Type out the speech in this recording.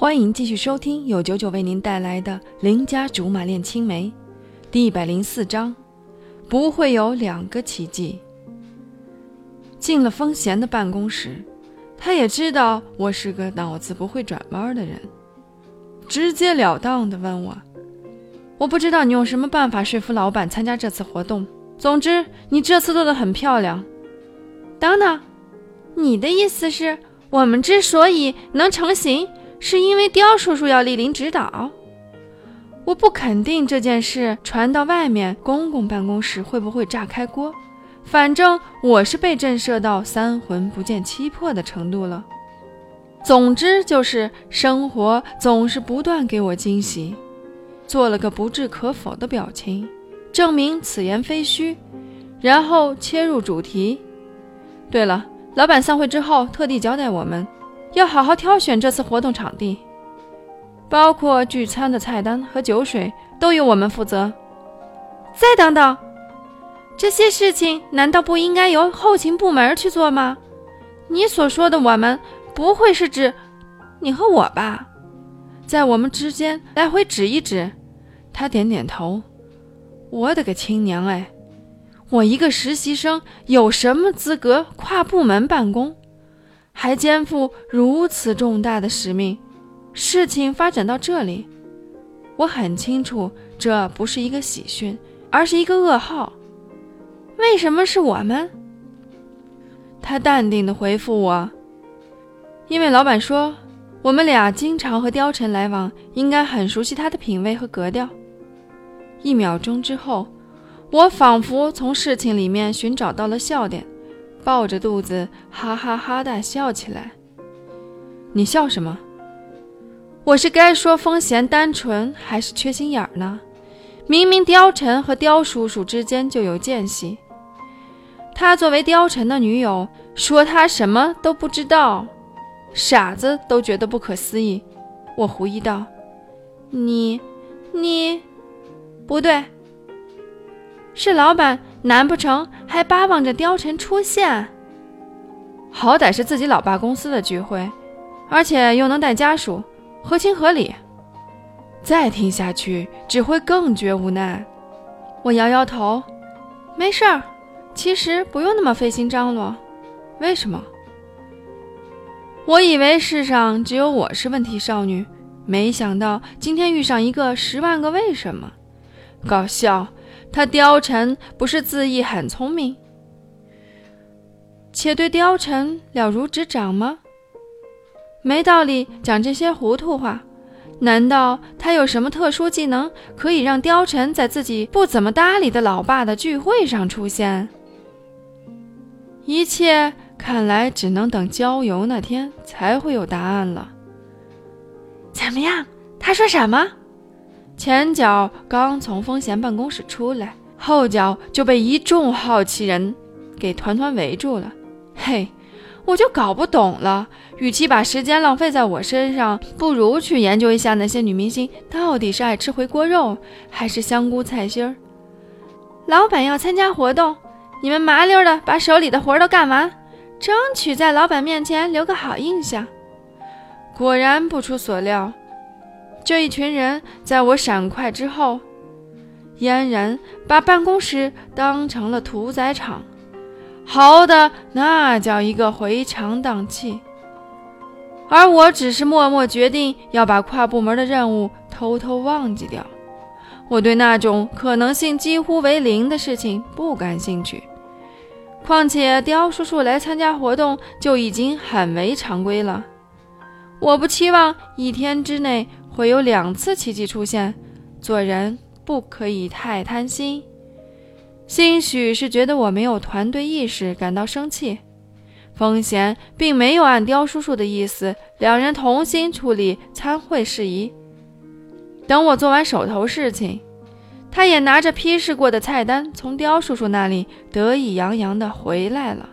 欢迎继续收听由九九为您带来的《邻家竹马恋青梅》第一百零四章。不会有两个奇迹。进了风贤的办公室，他也知道我是个脑子不会转弯的人，直截了当地问我：“我不知道你用什么办法说服老板参加这次活动。总之，你这次做的很漂亮。”等等，你的意思是我们之所以能成型？是因为刁叔叔要莅临指导，我不肯定这件事传到外面公公办公室会不会炸开锅。反正我是被震慑到三魂不见七魄的程度了。总之就是生活总是不断给我惊喜。做了个不置可否的表情，证明此言非虚，然后切入主题。对了，老板散会之后特地交代我们。要好好挑选这次活动场地，包括聚餐的菜单和酒水都由我们负责。再等等，这些事情难道不应该由后勤部门去做吗？你所说的“我们”，不会是指你和我吧？在我们之间来回指一指，他点点头。我的个亲娘哎！我一个实习生有什么资格跨部门办公？还肩负如此重大的使命，事情发展到这里，我很清楚这不是一个喜讯，而是一个噩耗。为什么是我们？他淡定地回复我：“因为老板说我们俩经常和貂蝉来往，应该很熟悉他的品味和格调。”一秒钟之后，我仿佛从事情里面寻找到了笑点。抱着肚子，哈哈哈大笑起来。你笑什么？我是该说风贤单纯，还是缺心眼儿呢？明明貂蝉和貂叔叔之间就有间隙，他作为貂蝉的女友，说他什么都不知道，傻子都觉得不可思议。我狐疑道：“你，你，不对，是老板。”难不成还巴望着貂蝉出现？好歹是自己老爸公司的聚会，而且又能带家属，合情合理。再听下去只会更觉无奈。我摇摇头，没事儿，其实不用那么费心张罗。为什么？我以为世上只有我是问题少女，没想到今天遇上一个十万个为什么。搞笑。他貂蝉不是自意很聪明，且对貂蝉了如指掌吗？没道理讲这些糊涂话。难道他有什么特殊技能，可以让貂蝉在自己不怎么搭理的老爸的聚会上出现？一切看来只能等郊游那天才会有答案了。怎么样？他说什么？前脚刚从风贤办公室出来，后脚就被一众好奇人给团团围住了。嘿，我就搞不懂了，与其把时间浪费在我身上，不如去研究一下那些女明星到底是爱吃回锅肉还是香菇菜心儿。老板要参加活动，你们麻溜的把手里的活都干完，争取在老板面前留个好印象。果然不出所料。这一群人在我闪快之后，俨然把办公室当成了屠宰场，嚎的那叫一个回肠荡气。而我只是默默决定要把跨部门的任务偷偷忘记掉。我对那种可能性几乎为零的事情不感兴趣。况且刁叔叔来参加活动就已经很为常规了，我不期望一天之内。会有两次奇迹出现，做人不可以太贪心。兴许是觉得我没有团队意识感到生气，风贤并没有按刁叔叔的意思，两人同心处理参会事宜。等我做完手头事情，他也拿着批示过的菜单从刁叔叔那里得意洋洋地回来了。